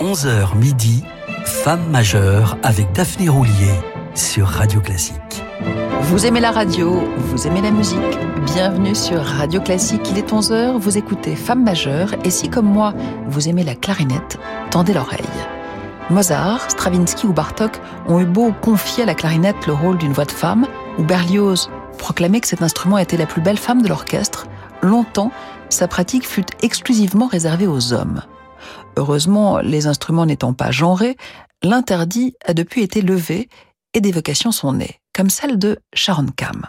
11h midi, Femme majeure avec Daphné Roulier sur Radio Classique. Vous aimez la radio, vous aimez la musique. Bienvenue sur Radio Classique, il est 11h, vous écoutez Femme majeure et si comme moi, vous aimez la clarinette, tendez l'oreille. Mozart, Stravinsky ou Bartok ont eu beau confier à la clarinette le rôle d'une voix de femme, ou Berlioz proclamait que cet instrument était la plus belle femme de l'orchestre, longtemps, sa pratique fut exclusivement réservée aux hommes. Heureusement, les instruments n'étant pas genrés, l'interdit a depuis été levé et des vocations sont nées, comme celle de Sharon Kam.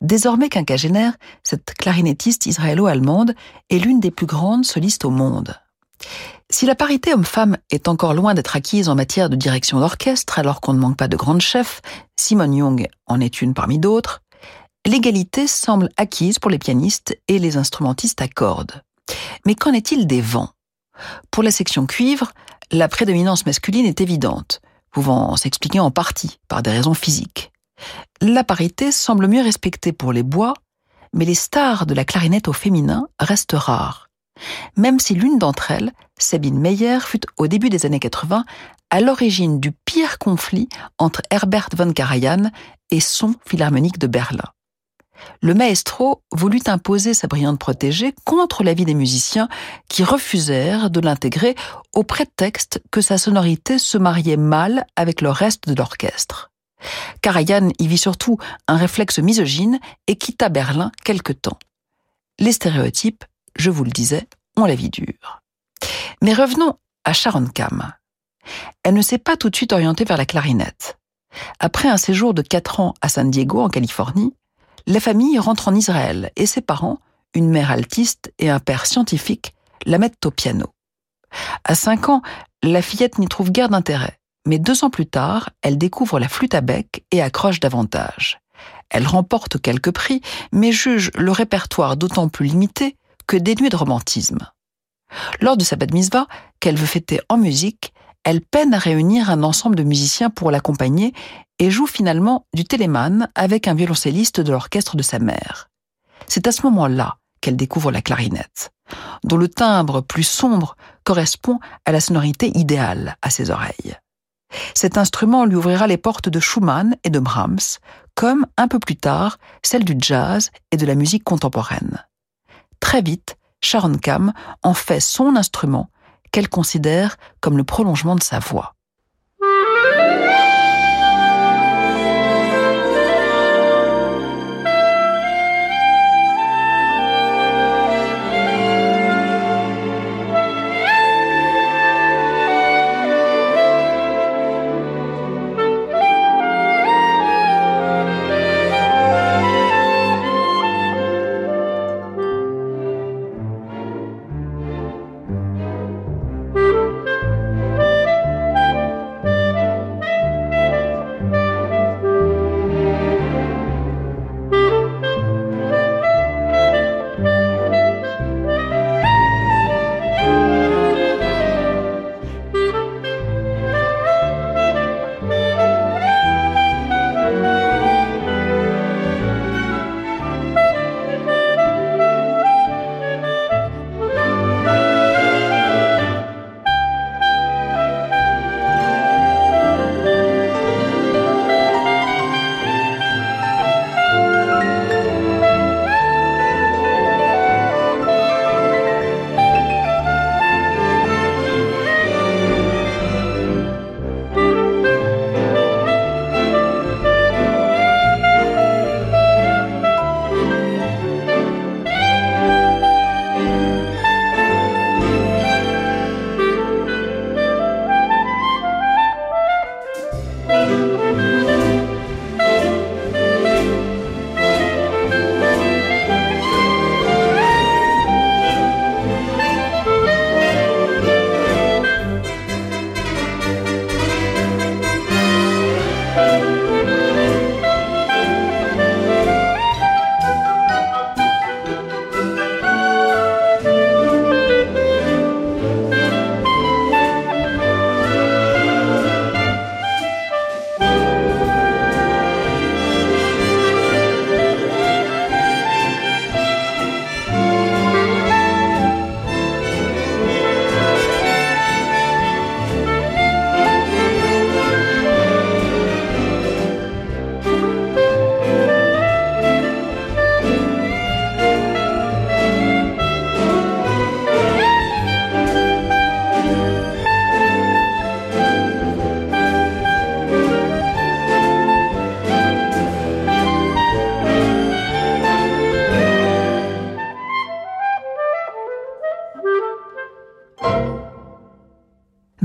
Désormais quinquagénaire, cette clarinettiste israélo-allemande est l'une des plus grandes solistes au monde. Si la parité homme-femme est encore loin d'être acquise en matière de direction d'orchestre, alors qu'on ne manque pas de grandes chefs, Simone Young en est une parmi d'autres, l'égalité semble acquise pour les pianistes et les instrumentistes à cordes. Mais qu'en est-il des vents? Pour la section cuivre, la prédominance masculine est évidente, pouvant s'expliquer en partie par des raisons physiques. La parité semble mieux respectée pour les bois, mais les stars de la clarinette au féminin restent rares. Même si l'une d'entre elles, Sabine Meyer, fut au début des années 80 à l'origine du pire conflit entre Herbert von Karajan et son philharmonique de Berlin le maestro voulut imposer sa brillante protégée contre l'avis des musiciens qui refusèrent de l'intégrer au prétexte que sa sonorité se mariait mal avec le reste de l'orchestre. Karajan y vit surtout un réflexe misogyne et quitta Berlin quelque temps. Les stéréotypes, je vous le disais, ont la vie dure. Mais revenons à Sharon Kam. Elle ne s'est pas tout de suite orientée vers la clarinette. Après un séjour de quatre ans à San Diego, en Californie, la famille rentre en Israël et ses parents, une mère altiste et un père scientifique, la mettent au piano. À cinq ans, la fillette n'y trouve guère d'intérêt, mais deux ans plus tard, elle découvre la flûte à bec et accroche davantage. Elle remporte quelques prix, mais juge le répertoire d'autant plus limité que dénué de romantisme. Lors de sa bad mitzvah, qu'elle veut fêter en musique, elle peine à réunir un ensemble de musiciens pour l'accompagner et joue finalement du téléman avec un violoncelliste de l'orchestre de sa mère. C'est à ce moment-là qu'elle découvre la clarinette, dont le timbre plus sombre correspond à la sonorité idéale à ses oreilles. Cet instrument lui ouvrira les portes de Schumann et de Brahms, comme un peu plus tard celle du jazz et de la musique contemporaine. Très vite, Sharon Kam en fait son instrument qu'elle considère comme le prolongement de sa voix.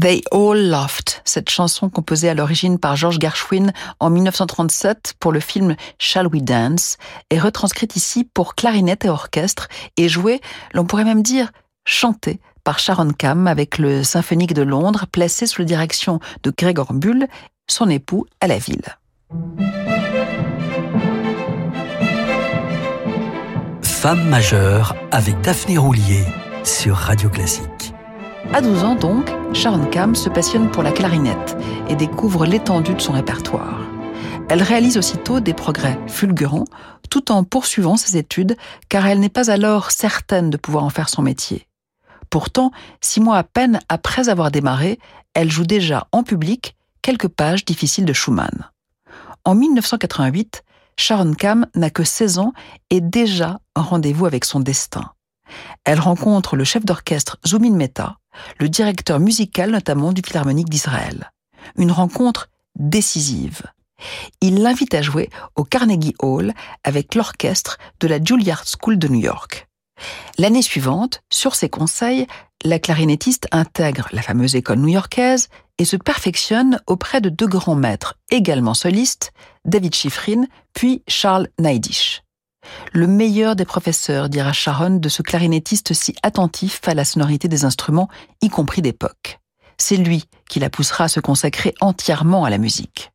They All Laughed, cette chanson composée à l'origine par George Gershwin en 1937 pour le film Shall We Dance, est retranscrite ici pour clarinette et orchestre et jouée, l'on pourrait même dire, chantée par Sharon Cam avec le Symphonique de Londres placé sous la direction de Gregor Bull, son époux à la ville. Femme majeure avec Daphné Roulier sur Radio Classique. À 12 ans donc, Sharon Cam se passionne pour la clarinette et découvre l'étendue de son répertoire. Elle réalise aussitôt des progrès fulgurants tout en poursuivant ses études car elle n'est pas alors certaine de pouvoir en faire son métier. Pourtant, six mois à peine après avoir démarré, elle joue déjà en public quelques pages difficiles de Schumann. En 1988, Sharon Cam n'a que 16 ans et déjà un rendez-vous avec son destin. Elle rencontre le chef d'orchestre Zoumin Mehta, le directeur musical notamment du Philharmonique d'Israël. Une rencontre décisive. Il l'invite à jouer au Carnegie Hall avec l'orchestre de la Juilliard School de New York. L'année suivante, sur ses conseils, la clarinettiste intègre la fameuse école new-yorkaise et se perfectionne auprès de deux grands maîtres, également solistes, David Schifrin puis Charles Neidisch. Le meilleur des professeurs, dira Sharon, de ce clarinettiste si attentif à la sonorité des instruments, y compris d'époque. C'est lui qui la poussera à se consacrer entièrement à la musique.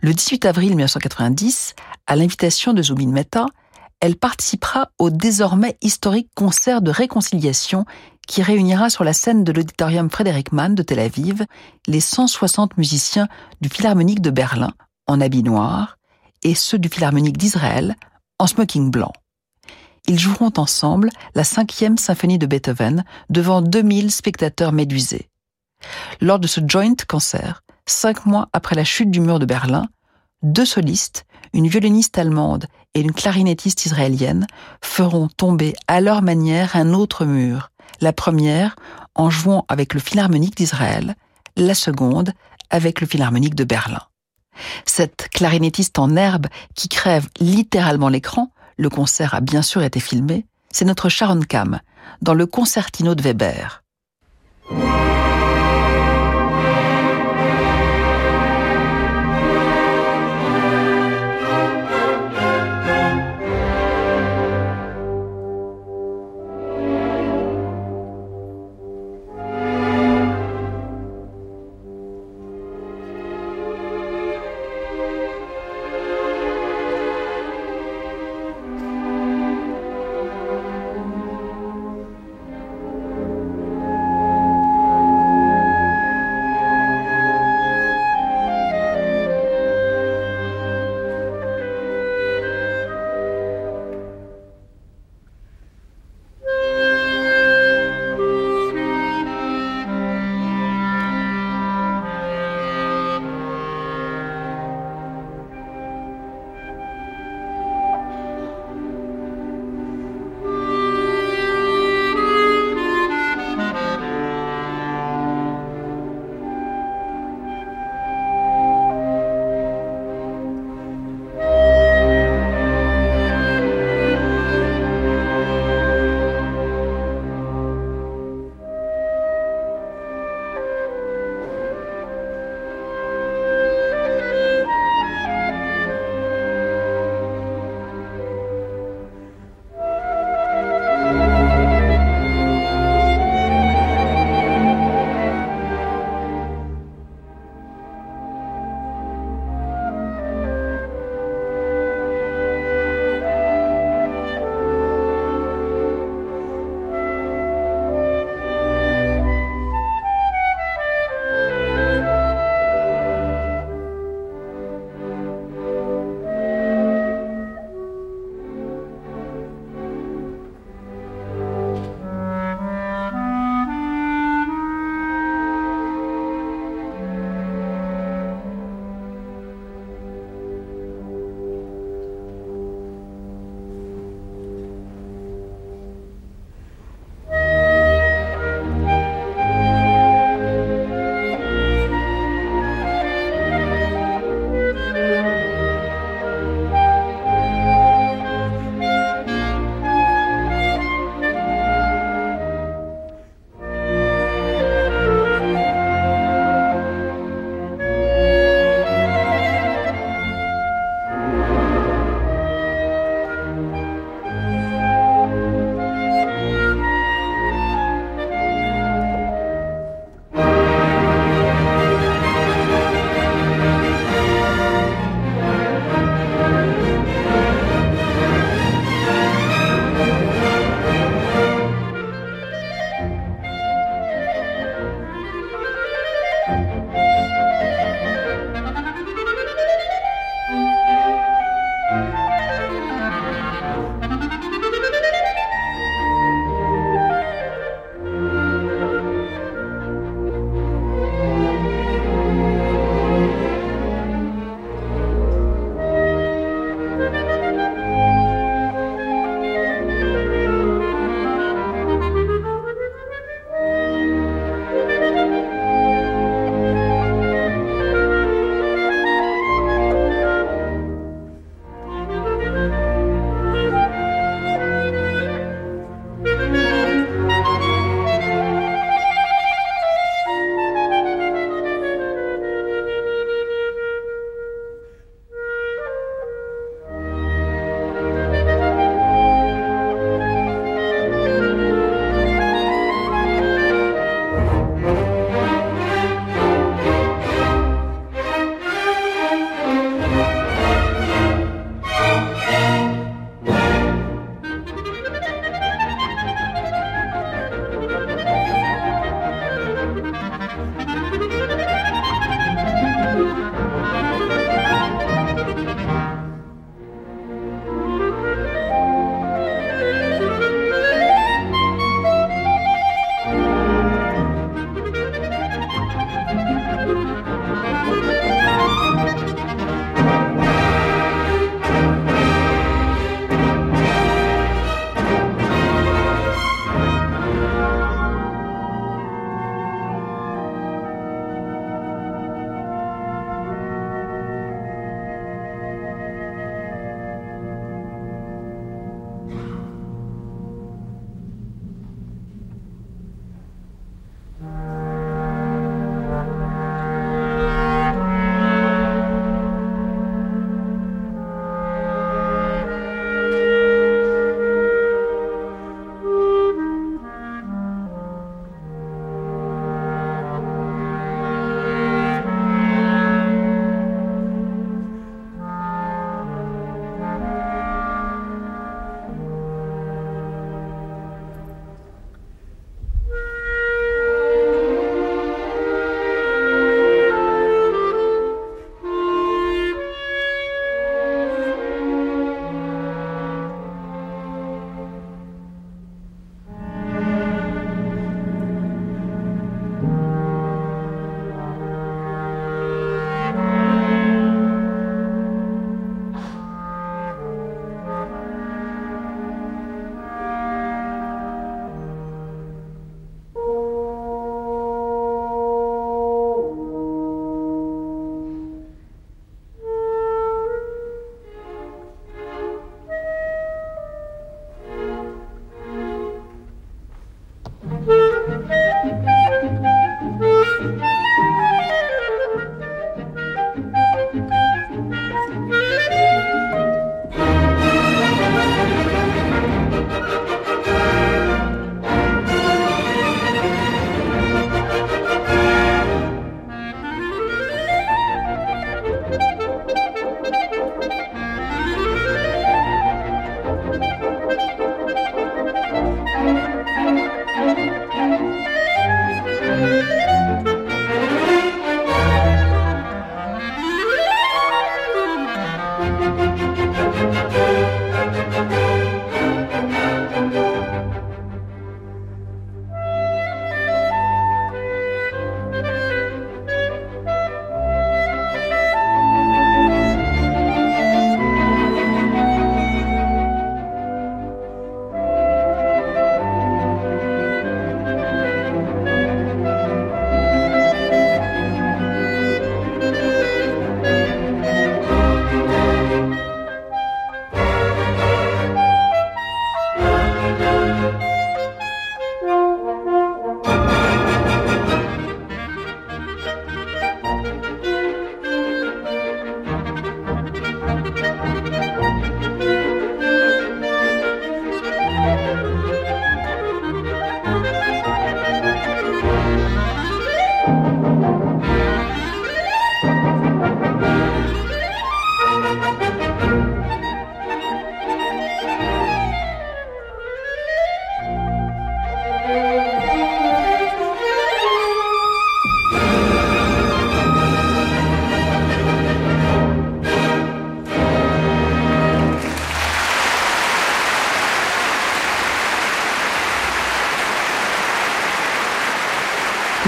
Le 18 avril 1990, à l'invitation de Zubin Mehta, elle participera au désormais historique concert de réconciliation qui réunira sur la scène de l'auditorium Frédéric Mann de Tel Aviv les 160 musiciens du Philharmonique de Berlin en habit noir et ceux du Philharmonique d'Israël en smoking blanc. Ils joueront ensemble la cinquième symphonie de Beethoven devant 2000 spectateurs médusés. Lors de ce joint concert, cinq mois après la chute du mur de Berlin, deux solistes, une violoniste allemande et une clarinettiste israélienne, feront tomber à leur manière un autre mur, la première en jouant avec le Philharmonique d'Israël, la seconde avec le Philharmonique de Berlin. Cette clarinettiste en herbe qui crève littéralement l'écran, le concert a bien sûr été filmé, c'est notre Sharon Cam, dans le concertino de Weber.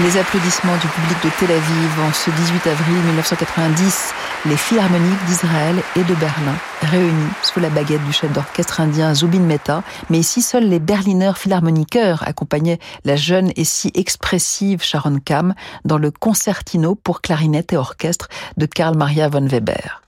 Les applaudissements du public de Tel Aviv en ce 18 avril 1990, les philharmoniques d'Israël et de Berlin, réunis sous la baguette du chef d'orchestre indien Zubin Mehta, mais ici seuls les Berliner Philharmoniker accompagnaient la jeune et si expressive Sharon Kam dans le concertino pour clarinette et orchestre de Karl Maria von Weber.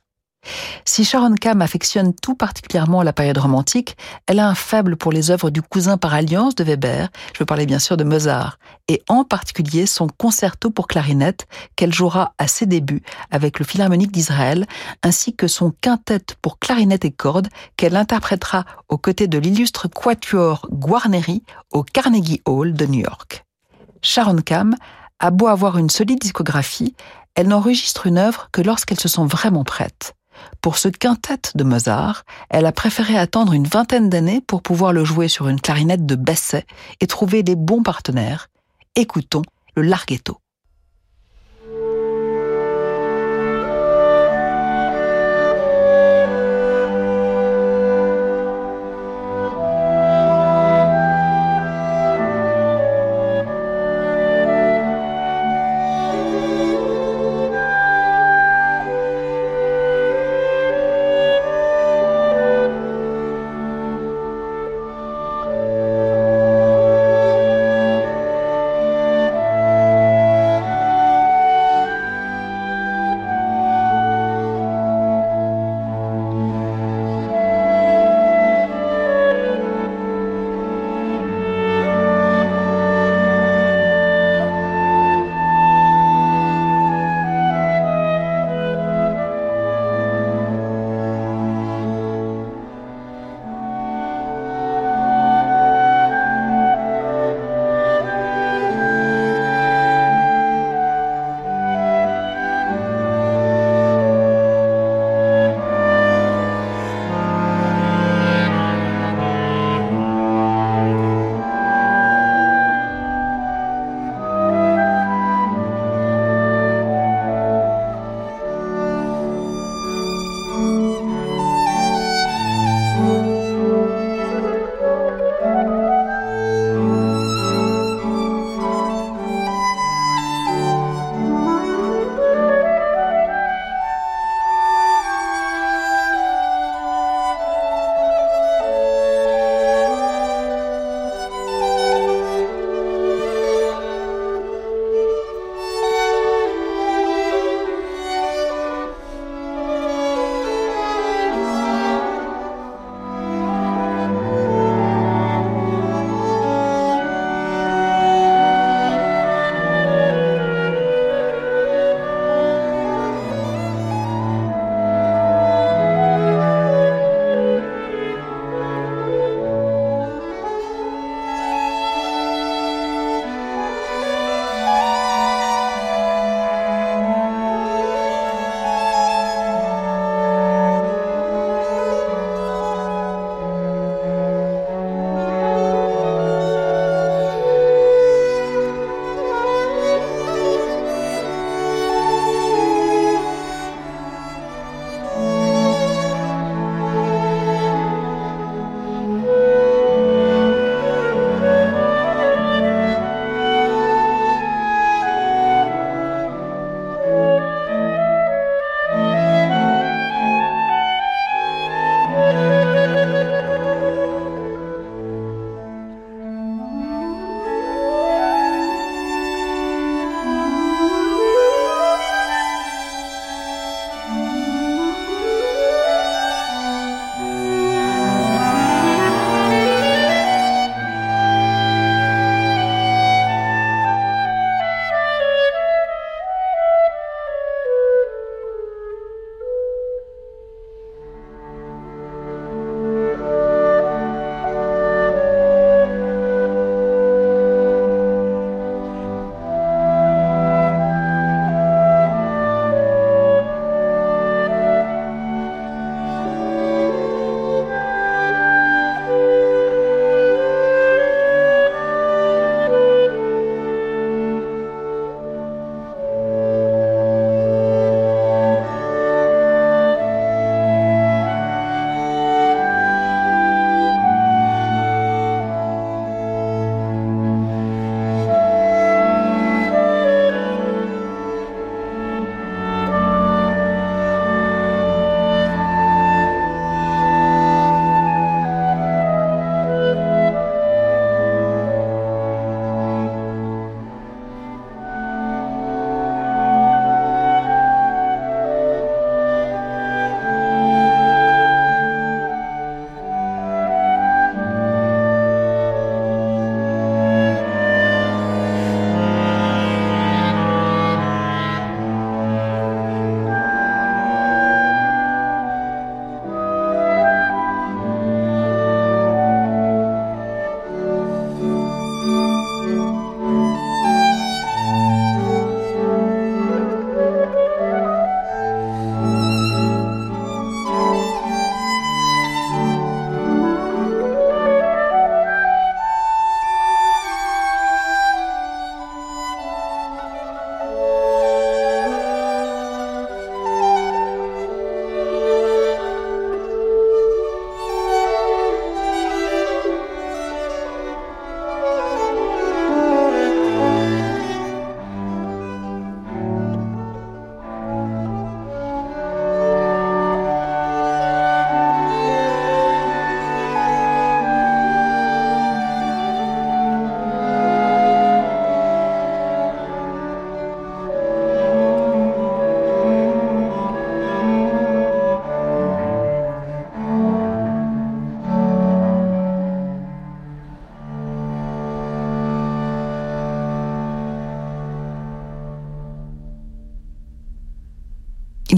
Si Sharon Kam affectionne tout particulièrement la période romantique, elle a un faible pour les œuvres du cousin par alliance de Weber, je veux parler bien sûr de Mozart, et en particulier son concerto pour clarinette qu'elle jouera à ses débuts avec le Philharmonique d'Israël, ainsi que son quintet pour clarinette et cordes qu'elle interprétera aux côtés de l'illustre quatuor Guarneri au Carnegie Hall de New York. Sharon Kam a beau avoir une solide discographie, elle n'enregistre une œuvre que lorsqu'elle se sent vraiment prête. Pour ce quintet de Mozart, elle a préféré attendre une vingtaine d'années pour pouvoir le jouer sur une clarinette de Basset et trouver les bons partenaires. Écoutons le larghetto.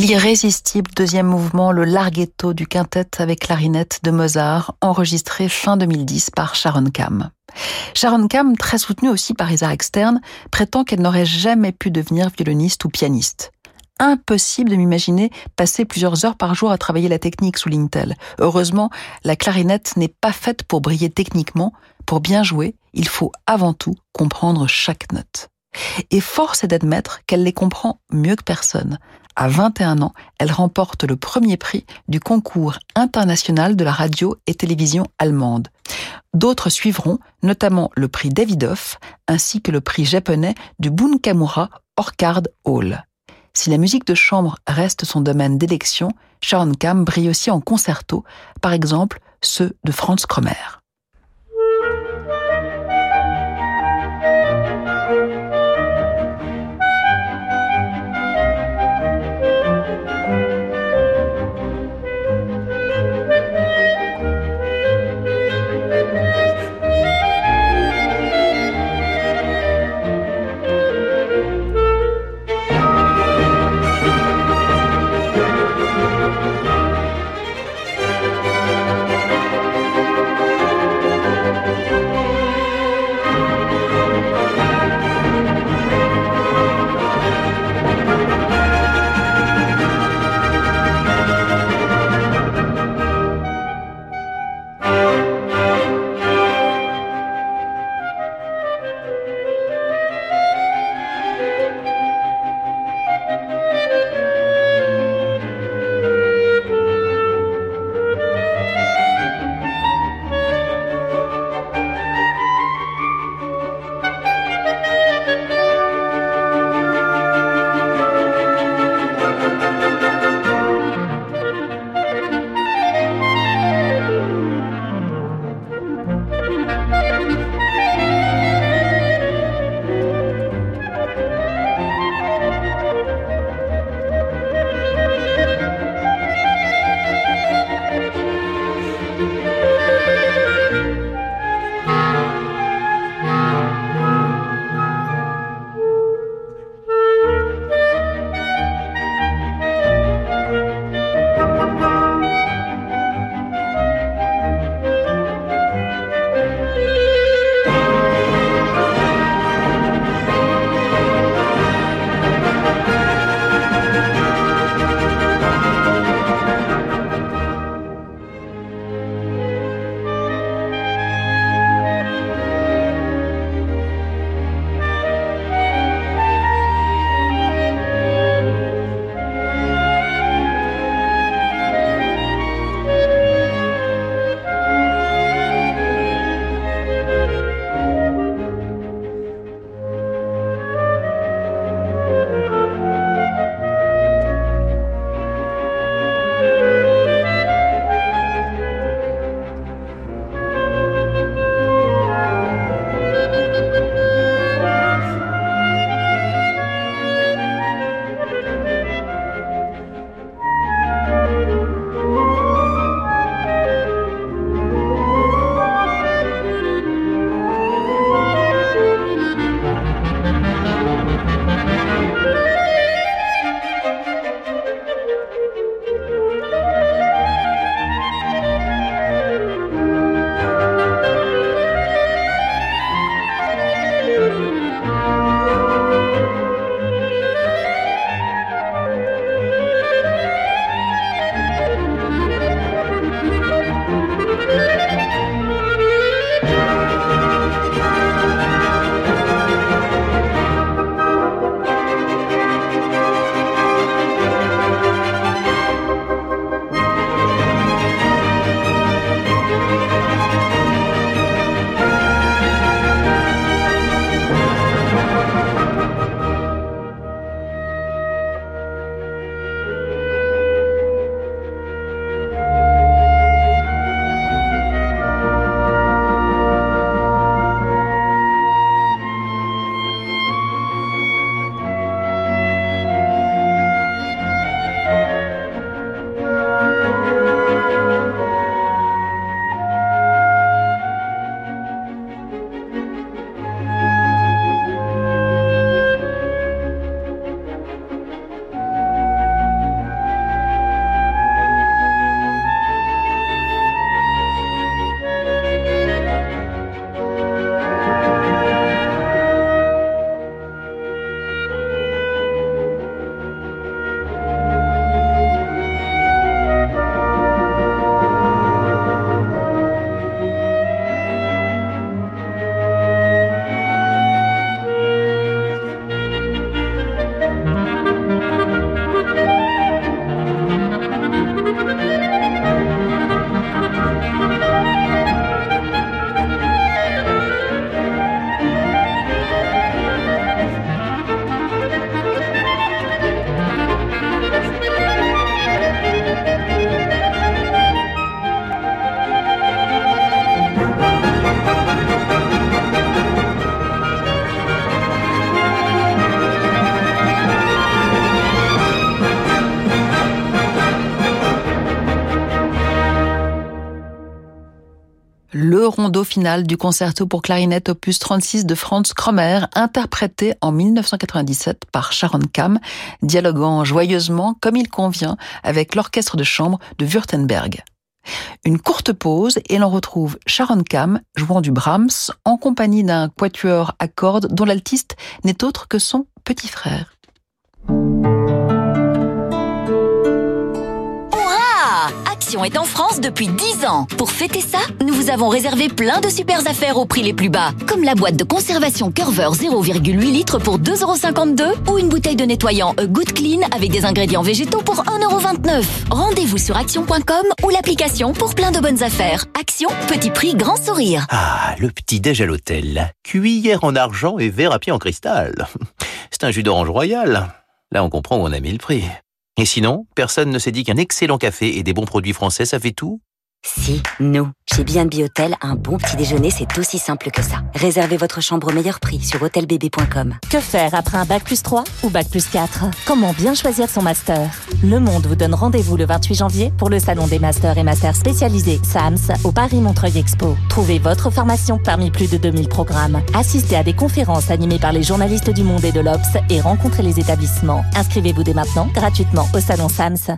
L'irrésistible deuxième mouvement, le larghetto du quintet avec clarinette de Mozart, enregistré fin 2010 par Sharon Kam. Sharon Kam, très soutenue aussi par Isaac Stern, prétend qu'elle n'aurait jamais pu devenir violoniste ou pianiste. Impossible de m'imaginer passer plusieurs heures par jour à travailler la technique sous l'Intel. Heureusement, la clarinette n'est pas faite pour briller techniquement. Pour bien jouer, il faut avant tout comprendre chaque note. Et force est d'admettre qu'elle les comprend mieux que personne. À 21 ans, elle remporte le premier prix du concours international de la radio et télévision allemande. D'autres suivront, notamment le prix Davidoff ainsi que le prix japonais du Bunkamura Orchard Hall. Si la musique de chambre reste son domaine d'élection, Sharon Kam brille aussi en concerto, par exemple ceux de Franz Kromer. Du concerto pour clarinette opus 36 de Franz Krommer, interprété en 1997 par Sharon Kam, dialoguant joyeusement comme il convient avec l'orchestre de chambre de Württemberg. Une courte pause et l'on retrouve Sharon Kam jouant du Brahms en compagnie d'un quatuor à cordes dont l'altiste n'est autre que son petit frère. Est en France depuis 10 ans. Pour fêter ça, nous vous avons réservé plein de super affaires au prix les plus bas. Comme la boîte de conservation Curver 0,8 litres pour 2,52€ ou une bouteille de nettoyant A Good Clean avec des ingrédients végétaux pour 1,29€. Rendez-vous sur action.com ou l'application pour plein de bonnes affaires. Action, petit prix, grand sourire. Ah, le petit déj à l'hôtel. Cuillère en argent et verre à pied en cristal. C'est un jus d'orange royal. Là, on comprend où on a mis le prix. Et sinon, personne ne s'est dit qu'un excellent café et des bons produits français, ça fait tout si, nous. Chez B&B Hôtel, un bon petit déjeuner, c'est aussi simple que ça. Réservez votre chambre au meilleur prix sur hôtelbb.com. Que faire après un bac plus 3 ou bac plus 4 Comment bien choisir son master? Le Monde vous donne rendez-vous le 28 janvier pour le salon des masters et masters spécialisés SAMS au Paris Montreuil Expo. Trouvez votre formation parmi plus de 2000 programmes. Assistez à des conférences animées par les journalistes du Monde et de l'Obs et rencontrez les établissements. Inscrivez-vous dès maintenant gratuitement au salon SAMS.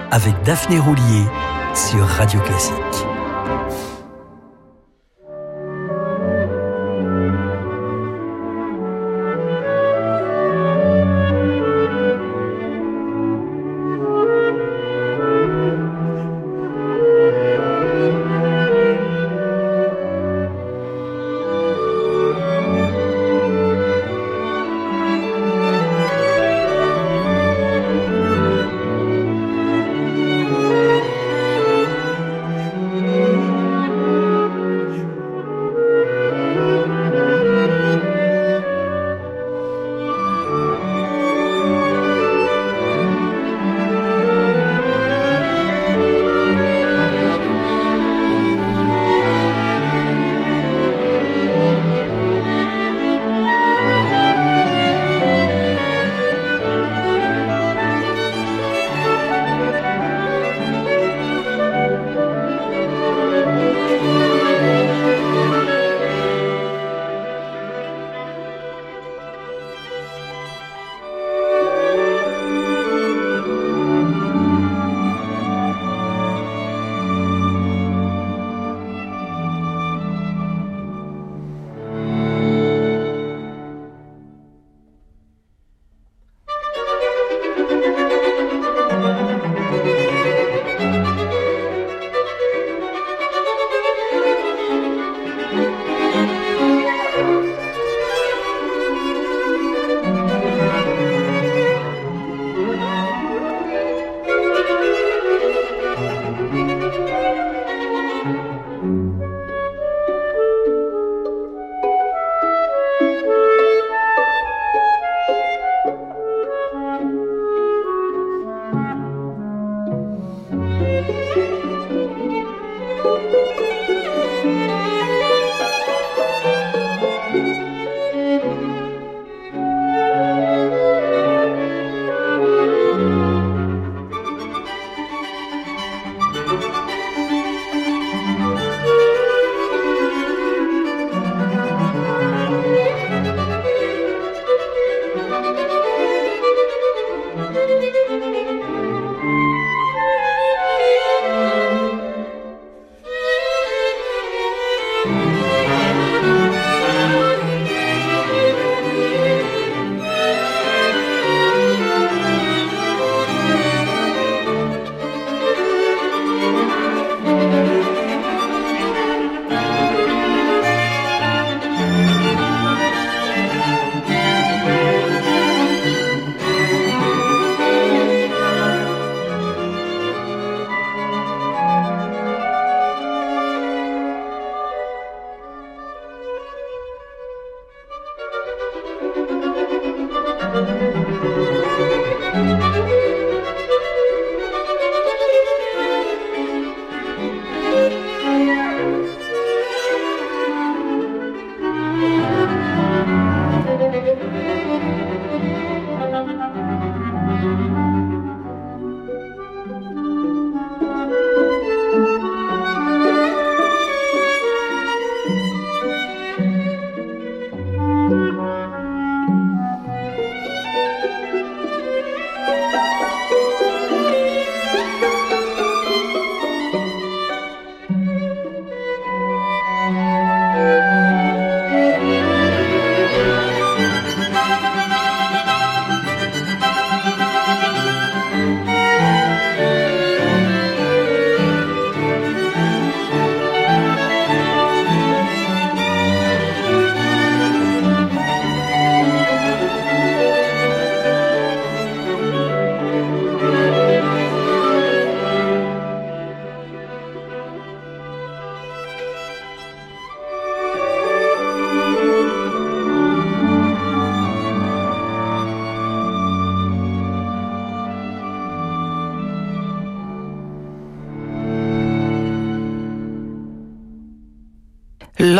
avec Daphné Roulier sur Radio Classique.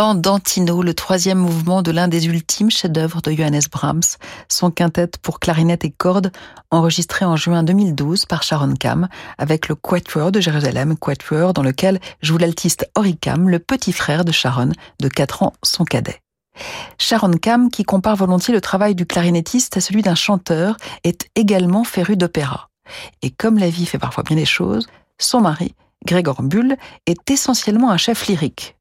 L'Andantino, le troisième mouvement de l'un des ultimes chefs-d'œuvre de Johannes Brahms, son quintette pour clarinette et cordes, enregistré en juin 2012 par Sharon Kam, avec le Quatuor de Jérusalem, Quatuor dans lequel joue l'altiste Kam, le petit frère de Sharon, de 4 ans, son cadet. Sharon Kam, qui compare volontiers le travail du clarinettiste à celui d'un chanteur, est également féru d'opéra. Et comme la vie fait parfois bien les choses, son mari, Gregor Bull, est essentiellement un chef lyrique.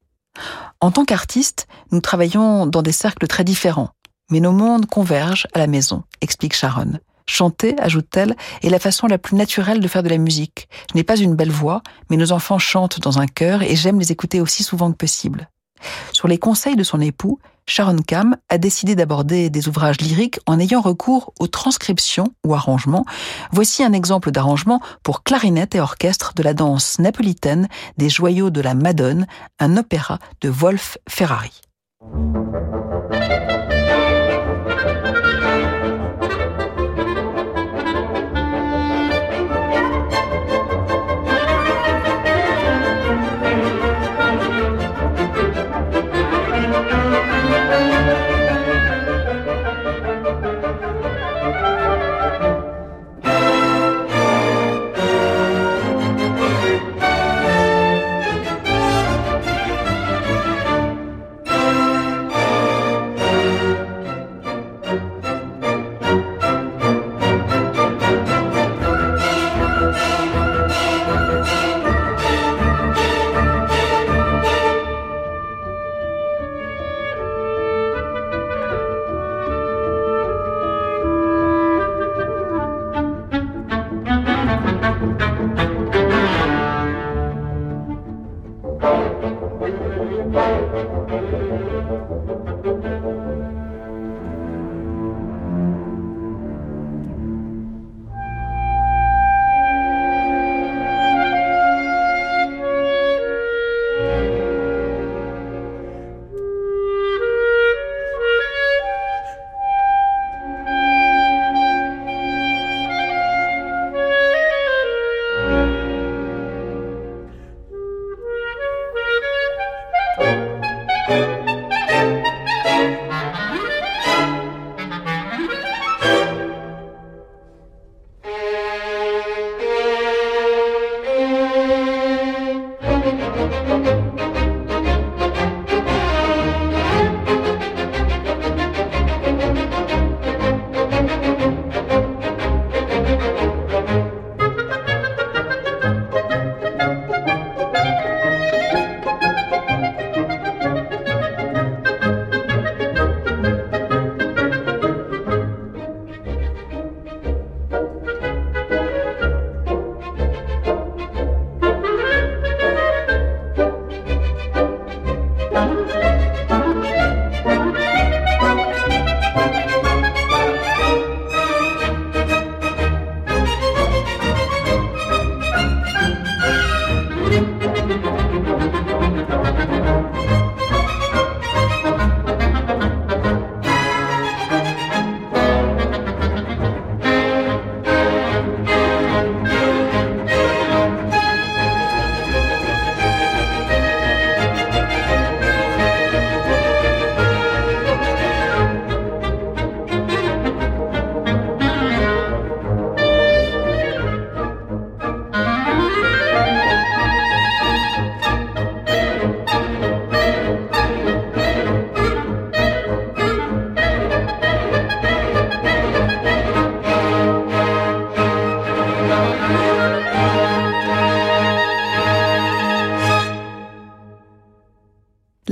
En tant qu'artiste, nous travaillons dans des cercles très différents, mais nos mondes convergent à la maison, explique Sharon. Chanter, ajoute-t-elle, est la façon la plus naturelle de faire de la musique. Je n'ai pas une belle voix, mais nos enfants chantent dans un chœur et j'aime les écouter aussi souvent que possible. Sur les conseils de son époux, Sharon Kam a décidé d'aborder des ouvrages lyriques en ayant recours aux transcriptions ou arrangements. Voici un exemple d'arrangement pour clarinette et orchestre de la danse napolitaine des joyaux de la Madone, un opéra de Wolf Ferrari.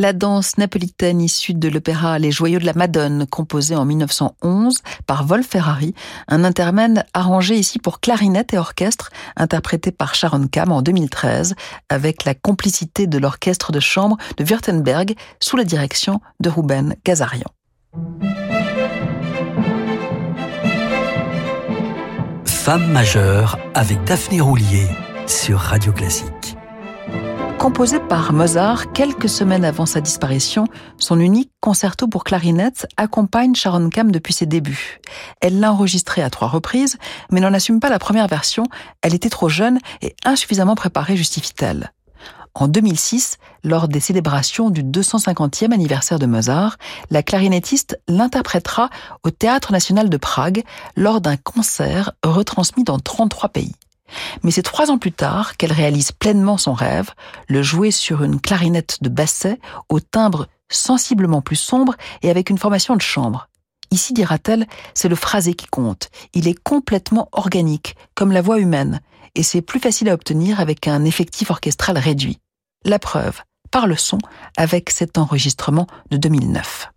La danse napolitaine issue de l'opéra Les Joyaux de la Madone, composé en 1911 par Wolf Ferrari, un intermède arrangé ici pour clarinette et orchestre, interprété par Sharon Kam en 2013, avec la complicité de l'orchestre de chambre de Württemberg, sous la direction de Ruben Gazarian. Femme majeure avec Daphné Roulier sur Radio Classique. Composé par Mozart quelques semaines avant sa disparition, son unique concerto pour clarinette accompagne Sharon Kam depuis ses débuts. Elle l'a enregistré à trois reprises, mais n'en assume pas la première version, elle était trop jeune et insuffisamment préparée, justifie-t-elle. En 2006, lors des célébrations du 250e anniversaire de Mozart, la clarinettiste l'interprétera au Théâtre national de Prague lors d'un concert retransmis dans 33 pays. Mais c'est trois ans plus tard qu'elle réalise pleinement son rêve, le jouer sur une clarinette de basset au timbre sensiblement plus sombre et avec une formation de chambre. Ici, dira-t-elle, c'est le phrasé qui compte. Il est complètement organique, comme la voix humaine, et c'est plus facile à obtenir avec un effectif orchestral réduit. La preuve, par le son, avec cet enregistrement de 2009.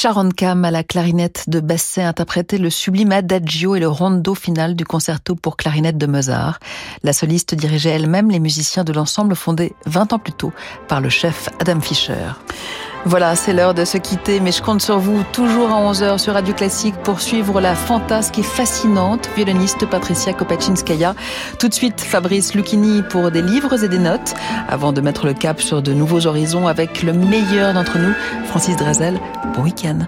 Sharon Cam à la clarinette de Basset interprétait le sublime adagio et le rondo final du concerto pour clarinette de Mozart. La soliste dirigeait elle-même les musiciens de l'ensemble fondé 20 ans plus tôt par le chef Adam Fischer. Voilà, c'est l'heure de se quitter, mais je compte sur vous toujours à 11h sur Radio Classique pour suivre la fantasque et fascinante violoniste Patricia Kopachinskaya. Tout de suite, Fabrice Lucchini pour des livres et des notes, avant de mettre le cap sur de nouveaux horizons avec le meilleur d'entre nous, Francis Drezel. Bon week-end.